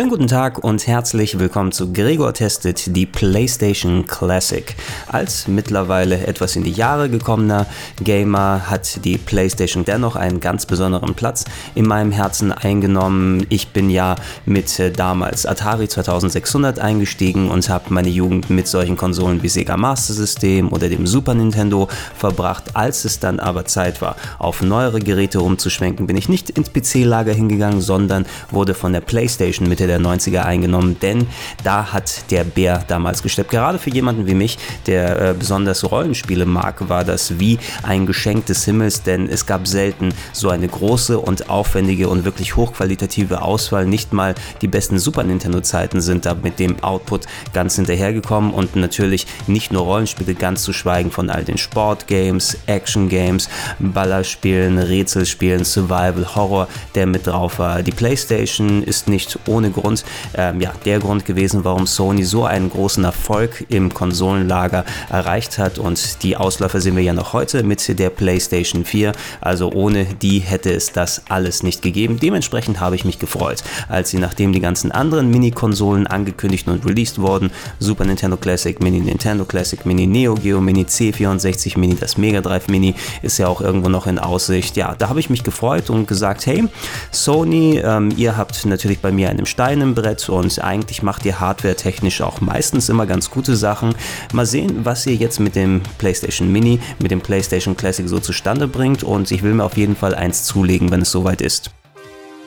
Schönen guten Tag und herzlich willkommen zu Gregor Testet, die PlayStation Classic. Als mittlerweile etwas in die Jahre gekommener Gamer hat die PlayStation dennoch einen ganz besonderen Platz in meinem Herzen eingenommen. Ich bin ja mit äh, damals Atari 2600 eingestiegen und habe meine Jugend mit solchen Konsolen wie Sega Master System oder dem Super Nintendo verbracht. Als es dann aber Zeit war, auf neuere Geräte umzuschwenken, bin ich nicht ins PC-Lager hingegangen, sondern wurde von der PlayStation mit Mitte der 90er eingenommen, denn da hat der Bär damals gesteppt. Gerade für jemanden wie mich, der äh, besonders Rollenspiele mag, war das wie ein Geschenk des Himmels, denn es gab selten so eine große und aufwendige und wirklich hochqualitative Auswahl. Nicht mal die besten Super Nintendo-Zeiten sind da mit dem Output ganz hinterhergekommen und natürlich nicht nur Rollenspiele, ganz zu schweigen von all den Sportgames, Action-Games, Ballerspielen, Rätselspielen, Survival, Horror, der mit drauf war. Die PlayStation ist nicht ohne Grund ähm, ja, der Grund gewesen, warum Sony so einen großen Erfolg im Konsolenlager erreicht hat. Und die Ausläufer sehen wir ja noch heute mit der PlayStation 4. Also ohne die hätte es das alles nicht gegeben. Dementsprechend habe ich mich gefreut, als sie nachdem die ganzen anderen Mini-Konsolen angekündigt und released wurden, Super Nintendo Classic, Mini Nintendo Classic, Mini Neo Geo, Mini C64 Mini, das Mega Drive Mini ist ja auch irgendwo noch in Aussicht. Ja, da habe ich mich gefreut und gesagt, hey, Sony, ähm, ihr habt natürlich bei mir einen Start Stein im Brett und eigentlich macht ihr hardware-technisch auch meistens immer ganz gute Sachen. Mal sehen, was ihr jetzt mit dem PlayStation Mini, mit dem PlayStation Classic so zustande bringt und ich will mir auf jeden Fall eins zulegen, wenn es soweit ist.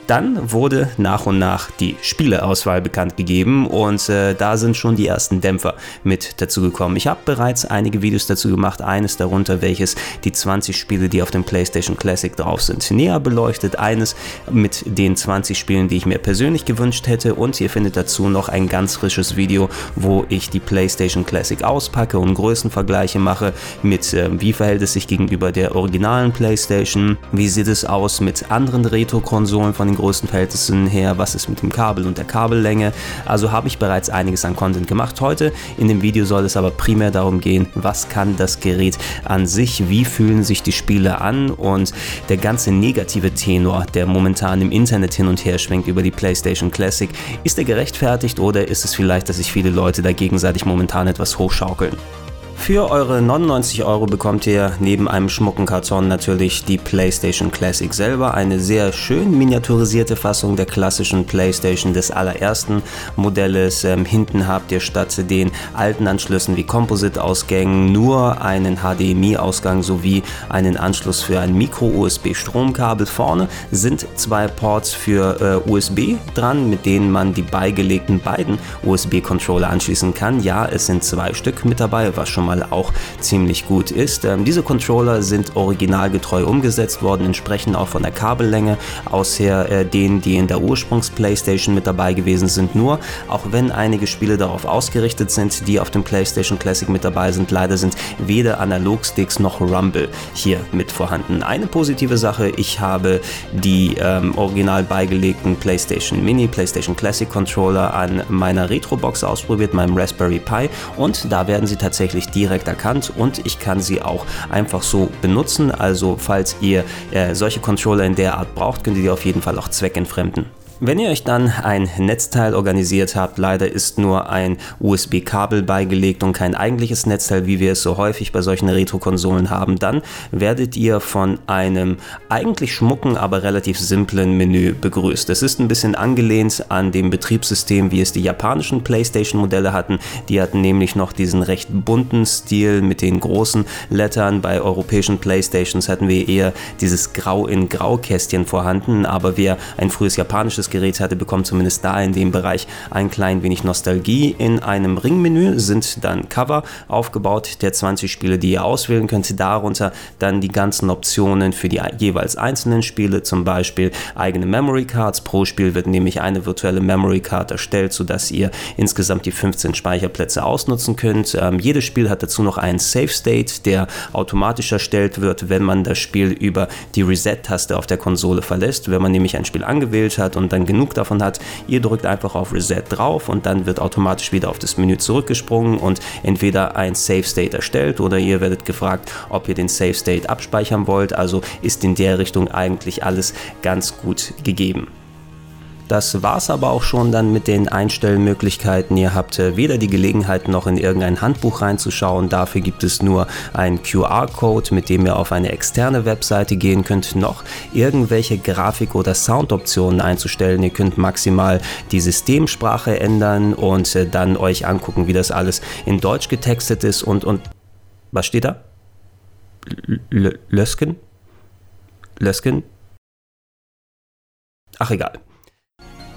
Dann wurde nach und nach die Spieleauswahl bekannt gegeben und äh, da sind schon die ersten Dämpfer mit dazu gekommen. Ich habe bereits einige Videos dazu gemacht, eines darunter, welches die 20 Spiele, die auf dem PlayStation Classic drauf sind, näher beleuchtet. Eines mit den 20 Spielen, die ich mir persönlich gewünscht hätte und ihr findet dazu noch ein ganz frisches Video, wo ich die PlayStation Classic auspacke und Größenvergleiche mache mit äh, wie verhält es sich gegenüber der originalen PlayStation, wie sieht es aus mit anderen Retro-Konsolen von den den größten Verhältnissen her, was ist mit dem Kabel und der Kabellänge. Also habe ich bereits einiges an Content gemacht. Heute in dem Video soll es aber primär darum gehen, was kann das Gerät an sich, wie fühlen sich die Spiele an und der ganze negative Tenor, der momentan im Internet hin und her schwenkt über die PlayStation Classic, ist er gerechtfertigt oder ist es vielleicht, dass sich viele Leute da gegenseitig momentan etwas hochschaukeln? Für eure 99 Euro bekommt ihr neben einem schmucken Karton natürlich die PlayStation Classic selber, eine sehr schön miniaturisierte Fassung der klassischen PlayStation des allerersten Modells. Ähm, hinten habt ihr statt den alten Anschlüssen wie Composite-Ausgängen nur einen HDMI-Ausgang sowie einen Anschluss für ein Micro-USB-Stromkabel. Vorne sind zwei Ports für äh, USB dran, mit denen man die beigelegten beiden USB-Controller anschließen kann. Ja, es sind zwei Stück mit dabei, was schon schon mal auch ziemlich gut ist. Ähm, diese Controller sind originalgetreu umgesetzt worden, entsprechen auch von der Kabellänge aus her äh, denen, die in der Ursprungs-PlayStation mit dabei gewesen sind. Nur, auch wenn einige Spiele darauf ausgerichtet sind, die auf dem PlayStation Classic mit dabei sind, leider sind weder Analogsticks noch Rumble hier mit vorhanden. Eine positive Sache, ich habe die ähm, original beigelegten PlayStation Mini, PlayStation Classic Controller an meiner Retrobox ausprobiert, meinem Raspberry Pi und da werden sie tatsächlich direkt erkannt und ich kann sie auch einfach so benutzen. Also falls ihr äh, solche Controller in der Art braucht, könnt ihr die auf jeden Fall auch zweckentfremden. Wenn ihr euch dann ein Netzteil organisiert habt, leider ist nur ein USB-Kabel beigelegt und kein eigentliches Netzteil, wie wir es so häufig bei solchen Retro-Konsolen haben, dann werdet ihr von einem eigentlich schmucken, aber relativ simplen Menü begrüßt. Es ist ein bisschen angelehnt an dem Betriebssystem, wie es die japanischen PlayStation-Modelle hatten. Die hatten nämlich noch diesen recht bunten Stil mit den großen Lettern. Bei europäischen PlayStations hatten wir eher dieses Grau in Grau-Kästchen vorhanden, aber wer ein frühes japanisches Gerät hatte, bekommt zumindest da in dem Bereich ein klein wenig Nostalgie. In einem Ringmenü sind dann Cover aufgebaut der 20 Spiele, die ihr auswählen könnt. Darunter dann die ganzen Optionen für die jeweils einzelnen Spiele, zum Beispiel eigene Memory Cards. Pro Spiel wird nämlich eine virtuelle Memory Card erstellt, sodass ihr insgesamt die 15 Speicherplätze ausnutzen könnt. Ähm, jedes Spiel hat dazu noch einen Save State, der automatisch erstellt wird, wenn man das Spiel über die Reset-Taste auf der Konsole verlässt. Wenn man nämlich ein Spiel angewählt hat und dann genug davon hat, ihr drückt einfach auf Reset drauf und dann wird automatisch wieder auf das Menü zurückgesprungen und entweder ein Save State erstellt oder ihr werdet gefragt, ob ihr den Save State abspeichern wollt. Also ist in der Richtung eigentlich alles ganz gut gegeben. Das war es aber auch schon dann mit den Einstellmöglichkeiten. Ihr habt äh, weder die Gelegenheit noch in irgendein Handbuch reinzuschauen. Dafür gibt es nur einen QR-Code, mit dem ihr auf eine externe Webseite gehen könnt, noch irgendwelche Grafik- oder Soundoptionen einzustellen. Ihr könnt maximal die Systemsprache ändern und äh, dann euch angucken, wie das alles in Deutsch getextet ist und und was steht da? Lösken? Lösken? Ach egal.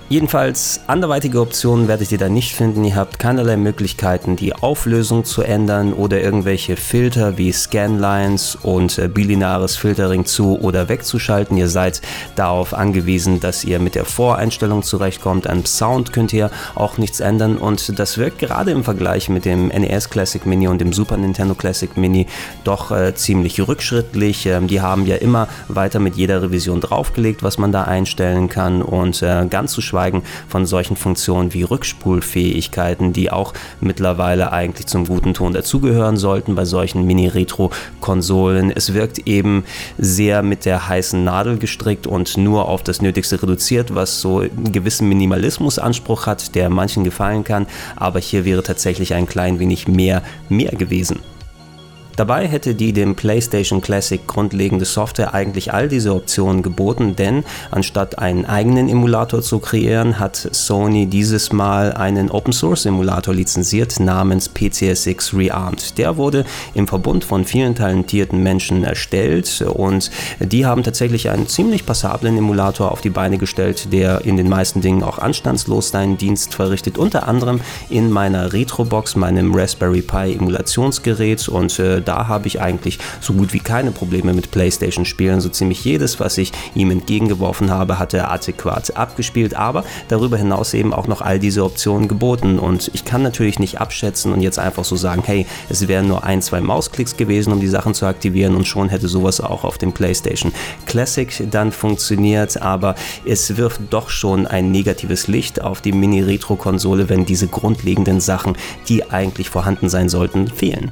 Jedenfalls anderweitige Optionen werdet ihr da nicht finden. Ihr habt keinerlei Möglichkeiten, die Auflösung zu ändern oder irgendwelche Filter wie Scanlines und äh, bilineares Filtering zu oder wegzuschalten. Ihr seid darauf angewiesen, dass ihr mit der Voreinstellung zurechtkommt. Am Sound könnt ihr auch nichts ändern und das wirkt gerade im Vergleich mit dem NES Classic Mini und dem Super Nintendo Classic Mini doch äh, ziemlich rückschrittlich. Ähm, die haben ja immer weiter mit jeder Revision draufgelegt, was man da einstellen kann und äh, ganz zu schwach schweigen von solchen Funktionen wie Rückspulfähigkeiten, die auch mittlerweile eigentlich zum guten Ton dazugehören sollten bei solchen Mini-Retro-Konsolen. Es wirkt eben sehr mit der heißen Nadel gestrickt und nur auf das Nötigste reduziert, was so einen gewissen Minimalismusanspruch hat, der manchen gefallen kann, aber hier wäre tatsächlich ein klein wenig mehr mehr gewesen. Dabei hätte die dem PlayStation Classic grundlegende Software eigentlich all diese Optionen geboten, denn anstatt einen eigenen Emulator zu kreieren, hat Sony dieses Mal einen Open Source Emulator lizenziert namens PCSX Rearmed. Der wurde im Verbund von vielen talentierten Menschen erstellt und die haben tatsächlich einen ziemlich passablen Emulator auf die Beine gestellt, der in den meisten Dingen auch anstandslos seinen Dienst verrichtet, unter anderem in meiner Retrobox, meinem Raspberry Pi Emulationsgerät und äh, da habe ich eigentlich so gut wie keine Probleme mit PlayStation-Spielen. So ziemlich jedes, was ich ihm entgegengeworfen habe, hat er adäquat abgespielt, aber darüber hinaus eben auch noch all diese Optionen geboten. Und ich kann natürlich nicht abschätzen und jetzt einfach so sagen, hey, es wären nur ein, zwei Mausklicks gewesen, um die Sachen zu aktivieren und schon hätte sowas auch auf dem PlayStation Classic dann funktioniert. Aber es wirft doch schon ein negatives Licht auf die Mini-Retro-Konsole, wenn diese grundlegenden Sachen, die eigentlich vorhanden sein sollten, fehlen.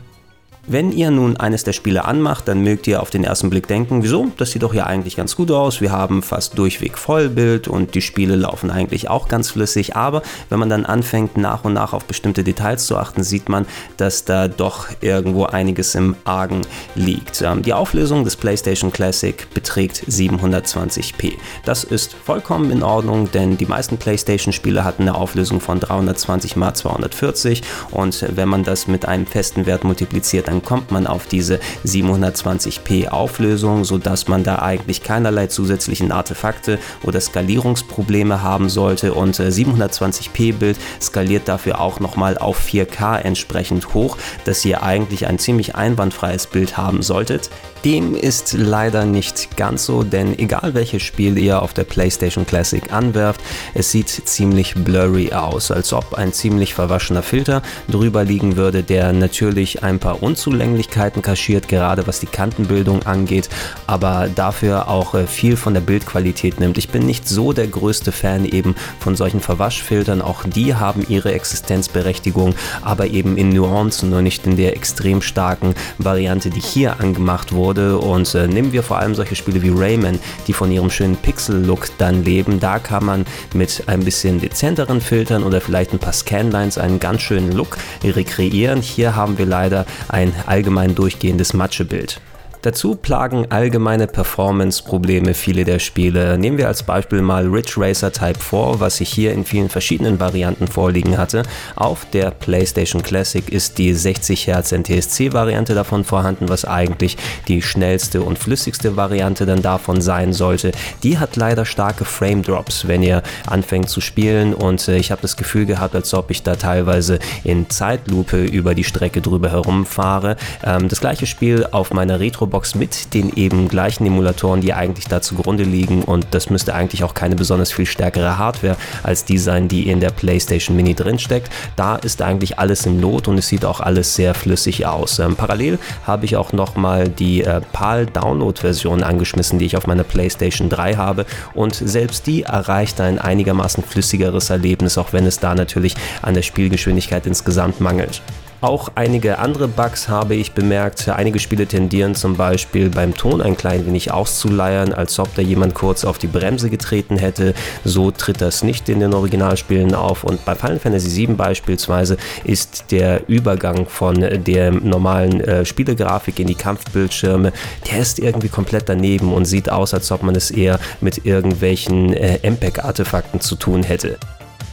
Wenn ihr nun eines der Spiele anmacht, dann mögt ihr auf den ersten Blick denken, wieso, das sieht doch hier eigentlich ganz gut aus, wir haben fast durchweg Vollbild und die Spiele laufen eigentlich auch ganz flüssig, aber wenn man dann anfängt nach und nach auf bestimmte Details zu achten, sieht man, dass da doch irgendwo einiges im Argen liegt. Ähm, die Auflösung des PlayStation Classic beträgt 720p. Das ist vollkommen in Ordnung, denn die meisten PlayStation Spiele hatten eine Auflösung von 320 x 240 und wenn man das mit einem festen Wert multipliziert, dann dann kommt man auf diese 720p Auflösung, sodass man da eigentlich keinerlei zusätzlichen Artefakte oder Skalierungsprobleme haben sollte und 720p äh, Bild skaliert dafür auch nochmal auf 4K entsprechend hoch, dass ihr eigentlich ein ziemlich einwandfreies Bild haben solltet. Dem ist leider nicht ganz so, denn egal welches Spiel ihr auf der PlayStation Classic anwerft, es sieht ziemlich blurry aus, als ob ein ziemlich verwaschener Filter drüber liegen würde, der natürlich ein paar Unzulänglichkeiten kaschiert, gerade was die Kantenbildung angeht, aber dafür auch äh, viel von der Bildqualität nimmt. Ich bin nicht so der größte Fan eben von solchen Verwaschfiltern, auch die haben ihre Existenzberechtigung, aber eben in Nuancen und nicht in der extrem starken Variante, die hier angemacht wurde. Und äh, nehmen wir vor allem solche Spiele wie Rayman, die von ihrem schönen Pixel-Look dann leben. Da kann man mit ein bisschen dezenteren Filtern oder vielleicht ein paar Scanlines einen ganz schönen Look rekreieren. Hier haben wir leider ein allgemein durchgehendes Matschebild. Dazu plagen allgemeine Performance-Probleme viele der Spiele. Nehmen wir als Beispiel mal Ridge Racer Type 4, was ich hier in vielen verschiedenen Varianten vorliegen hatte. Auf der PlayStation Classic ist die 60 Hz NTSC-Variante davon vorhanden, was eigentlich die schnellste und flüssigste Variante dann davon sein sollte. Die hat leider starke Frame Drops, wenn ihr anfängt zu spielen und äh, ich habe das Gefühl gehabt, als ob ich da teilweise in Zeitlupe über die Strecke drüber herumfahre. Ähm, das gleiche Spiel auf meiner Retro Box mit den eben gleichen Emulatoren, die eigentlich da zugrunde liegen und das müsste eigentlich auch keine besonders viel stärkere Hardware als die sein, die in der PlayStation Mini drinsteckt. Da ist eigentlich alles im Lot und es sieht auch alles sehr flüssig aus. Ähm, parallel habe ich auch nochmal die äh, PAL Download Version angeschmissen, die ich auf meiner PlayStation 3 habe und selbst die erreicht ein einigermaßen flüssigeres Erlebnis, auch wenn es da natürlich an der Spielgeschwindigkeit insgesamt mangelt. Auch einige andere Bugs habe ich bemerkt. Einige Spiele tendieren zum Beispiel beim Ton ein klein wenig auszuleiern, als ob da jemand kurz auf die Bremse getreten hätte. So tritt das nicht in den Originalspielen auf. Und bei Final Fantasy VII beispielsweise ist der Übergang von der normalen äh, Spielegrafik in die Kampfbildschirme, der ist irgendwie komplett daneben und sieht aus, als ob man es eher mit irgendwelchen äh, MPEG-Artefakten zu tun hätte.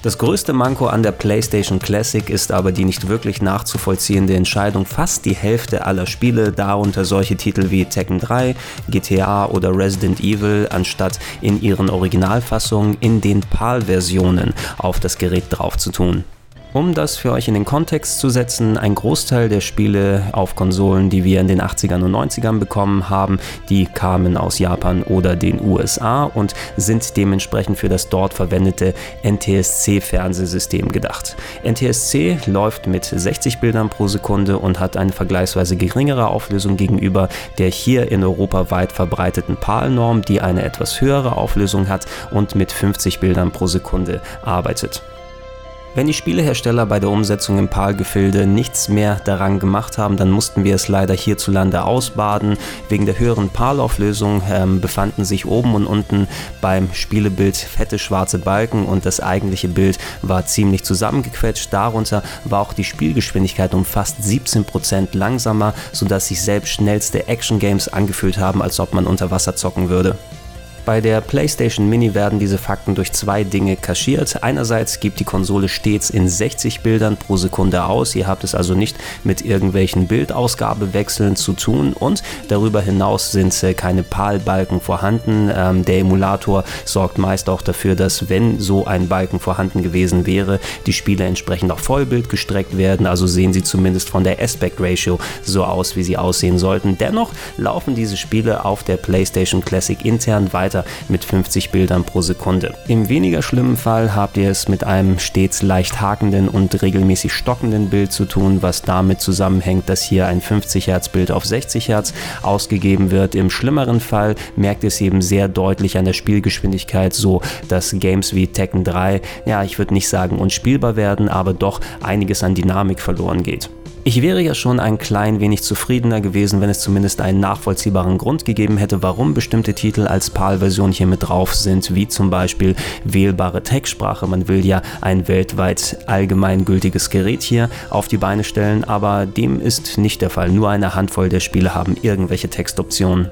Das größte Manko an der PlayStation Classic ist aber die nicht wirklich nachzuvollziehende Entscheidung, fast die Hälfte aller Spiele, darunter solche Titel wie Tekken 3, GTA oder Resident Evil, anstatt in ihren Originalfassungen in den PAL-Versionen auf das Gerät drauf zu tun. Um das für euch in den Kontext zu setzen, ein Großteil der Spiele auf Konsolen, die wir in den 80ern und 90ern bekommen haben, die kamen aus Japan oder den USA und sind dementsprechend für das dort verwendete NTSC-Fernsehsystem gedacht. NTSC läuft mit 60 Bildern pro Sekunde und hat eine vergleichsweise geringere Auflösung gegenüber der hier in Europa weit verbreiteten PAL-Norm, die eine etwas höhere Auflösung hat und mit 50 Bildern pro Sekunde arbeitet. Wenn die Spielehersteller bei der Umsetzung im PAL-Gefilde nichts mehr daran gemacht haben, dann mussten wir es leider hierzulande ausbaden. Wegen der höheren PAL-Auflösung ähm, befanden sich oben und unten beim Spielebild fette schwarze Balken und das eigentliche Bild war ziemlich zusammengequetscht. Darunter war auch die Spielgeschwindigkeit um fast 17% langsamer, sodass sich selbst schnellste Action-Games angefühlt haben, als ob man unter Wasser zocken würde. Bei der PlayStation Mini werden diese Fakten durch zwei Dinge kaschiert. Einerseits gibt die Konsole stets in 60 Bildern pro Sekunde aus. Ihr habt es also nicht mit irgendwelchen Bildausgabewechseln zu tun und darüber hinaus sind äh, keine PAL-Balken vorhanden. Ähm, der Emulator sorgt meist auch dafür, dass wenn so ein Balken vorhanden gewesen wäre, die Spiele entsprechend auf Vollbild gestreckt werden. Also sehen sie zumindest von der Aspect Ratio so aus, wie sie aussehen sollten. Dennoch laufen diese Spiele auf der PlayStation Classic intern weiter weiter mit 50 Bildern pro Sekunde. Im weniger schlimmen Fall habt ihr es mit einem stets leicht hakenden und regelmäßig stockenden Bild zu tun, was damit zusammenhängt, dass hier ein 50 Hertz Bild auf 60 Hertz ausgegeben wird. Im schlimmeren Fall merkt ihr es eben sehr deutlich an der Spielgeschwindigkeit, so dass Games wie Tekken 3, ja, ich würde nicht sagen unspielbar werden, aber doch einiges an Dynamik verloren geht. Ich wäre ja schon ein klein wenig zufriedener gewesen, wenn es zumindest einen nachvollziehbaren Grund gegeben hätte, warum bestimmte Titel als PAL-Version hier mit drauf sind, wie zum Beispiel wählbare Textsprache. Man will ja ein weltweit allgemeingültiges Gerät hier auf die Beine stellen, aber dem ist nicht der Fall. Nur eine Handvoll der Spiele haben irgendwelche Textoptionen.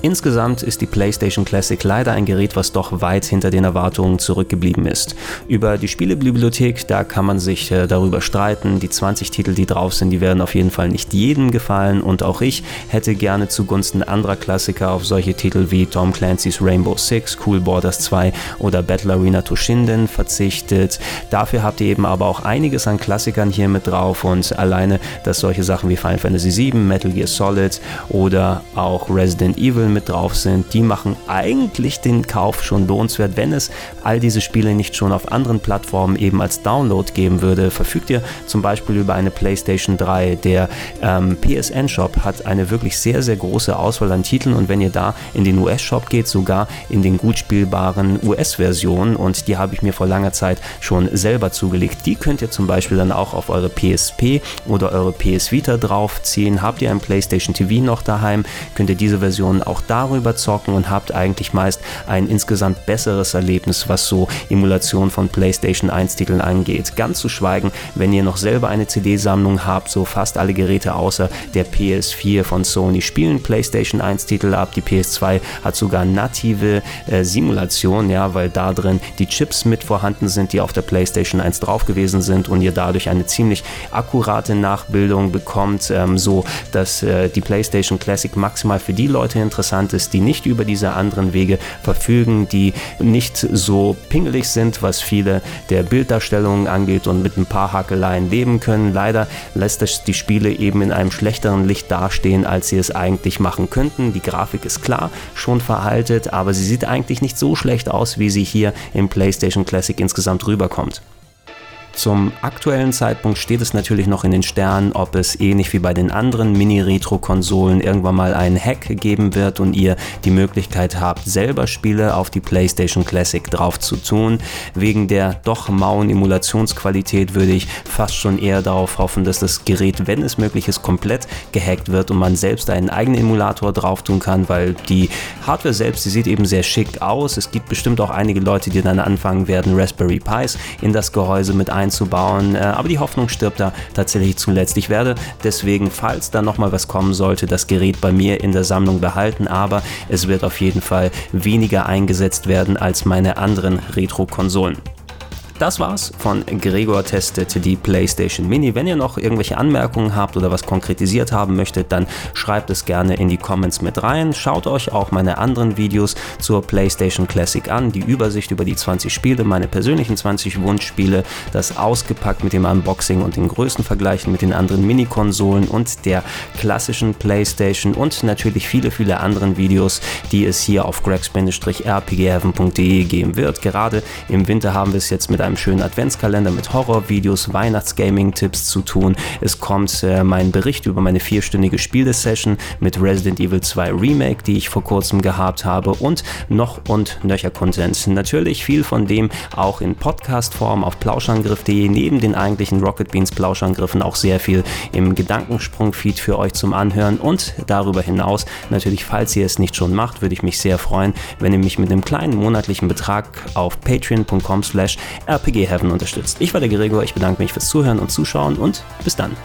Insgesamt ist die PlayStation Classic leider ein Gerät, was doch weit hinter den Erwartungen zurückgeblieben ist. Über die Spielebibliothek, da kann man sich äh, darüber streiten. Die 20 Titel, die drauf sind, die werden auf jeden Fall nicht jedem gefallen und auch ich hätte gerne zugunsten anderer Klassiker auf solche Titel wie Tom Clancy's Rainbow Six, Cool Borders 2 oder Battle Arena Toshinden verzichtet. Dafür habt ihr eben aber auch einiges an Klassikern hier mit drauf und alleine, dass solche Sachen wie Final Fantasy VII, Metal Gear Solid oder auch Resident Evil Spiele mit drauf sind, die machen eigentlich den Kauf schon lohnenswert, wenn es all diese Spiele nicht schon auf anderen Plattformen eben als Download geben würde. Verfügt ihr zum Beispiel über eine PlayStation 3. Der ähm, PSN Shop hat eine wirklich sehr, sehr große Auswahl an Titeln und wenn ihr da in den US-Shop geht, sogar in den gut spielbaren US-Versionen und die habe ich mir vor langer Zeit schon selber zugelegt. Die könnt ihr zum Beispiel dann auch auf eure PSP oder eure PS Vita draufziehen. Habt ihr ein PlayStation TV noch daheim, könnt ihr diese Version auch auch darüber zocken und habt eigentlich meist ein insgesamt besseres Erlebnis, was so Emulation von PlayStation 1 Titeln angeht. Ganz zu schweigen, wenn ihr noch selber eine CD-Sammlung habt, so fast alle Geräte außer der PS4 von Sony spielen PlayStation 1 Titel ab. Die PS2 hat sogar native äh, Simulation, ja, weil da drin die Chips mit vorhanden sind, die auf der PlayStation 1 drauf gewesen sind und ihr dadurch eine ziemlich akkurate Nachbildung bekommt, ähm, so dass äh, die PlayStation Classic maximal für die Leute interessant ist, die nicht über diese anderen Wege verfügen, die nicht so pingelig sind, was viele der Bilddarstellungen angeht und mit ein paar Hakeleien leben können. Leider lässt das die Spiele eben in einem schlechteren Licht dastehen, als sie es eigentlich machen könnten. Die Grafik ist klar schon veraltet, aber sie sieht eigentlich nicht so schlecht aus, wie sie hier im PlayStation Classic insgesamt rüberkommt. Zum aktuellen Zeitpunkt steht es natürlich noch in den Sternen, ob es ähnlich wie bei den anderen Mini-Retro-Konsolen irgendwann mal einen Hack geben wird und ihr die Möglichkeit habt, selber Spiele auf die PlayStation Classic drauf zu tun. Wegen der doch mauen Emulationsqualität würde ich fast schon eher darauf hoffen, dass das Gerät, wenn es möglich ist, komplett gehackt wird und man selbst einen eigenen Emulator drauf tun kann, weil die Hardware selbst, die sieht eben sehr schick aus. Es gibt bestimmt auch einige Leute, die dann anfangen werden, Raspberry Pis in das Gehäuse mit ein einzubauen. Äh, aber die Hoffnung stirbt da tatsächlich zuletzt. Ich werde deswegen, falls da nochmal was kommen sollte, das Gerät bei mir in der Sammlung behalten, aber es wird auf jeden Fall weniger eingesetzt werden als meine anderen Retro-Konsolen. Das war's von Gregor testet die PlayStation Mini. Wenn ihr noch irgendwelche Anmerkungen habt oder was konkretisiert haben möchtet, dann schreibt es gerne in die Comments mit rein. Schaut euch auch meine anderen Videos zur PlayStation Classic an, die Übersicht über die 20 Spiele, meine persönlichen 20 Wunschspiele, das ausgepackt mit dem Unboxing und den Größenvergleichen mit den anderen Mini-Konsolen und der klassischen PlayStation und natürlich viele, viele anderen Videos, die es hier auf gregs-rpgheaven.de geben wird. Gerade im Winter haben wir es jetzt mit einem schönen Adventskalender mit Horrorvideos, Weihnachtsgaming-Tipps zu tun. Es kommt äh, mein Bericht über meine vierstündige Spielesession mit Resident Evil 2 Remake, die ich vor kurzem gehabt habe und noch und nöcher Content. Natürlich viel von dem auch in Podcast-Form auf plauschangriff.de, neben den eigentlichen Rocket Beans Plauschangriffen auch sehr viel im Gedankensprung-Feed für euch zum Anhören und darüber hinaus natürlich, falls ihr es nicht schon macht, würde ich mich sehr freuen, wenn ihr mich mit einem kleinen monatlichen Betrag auf patreon.com slash RPG Heaven unterstützt. Ich war der Gregor, ich bedanke mich fürs Zuhören und Zuschauen und bis dann.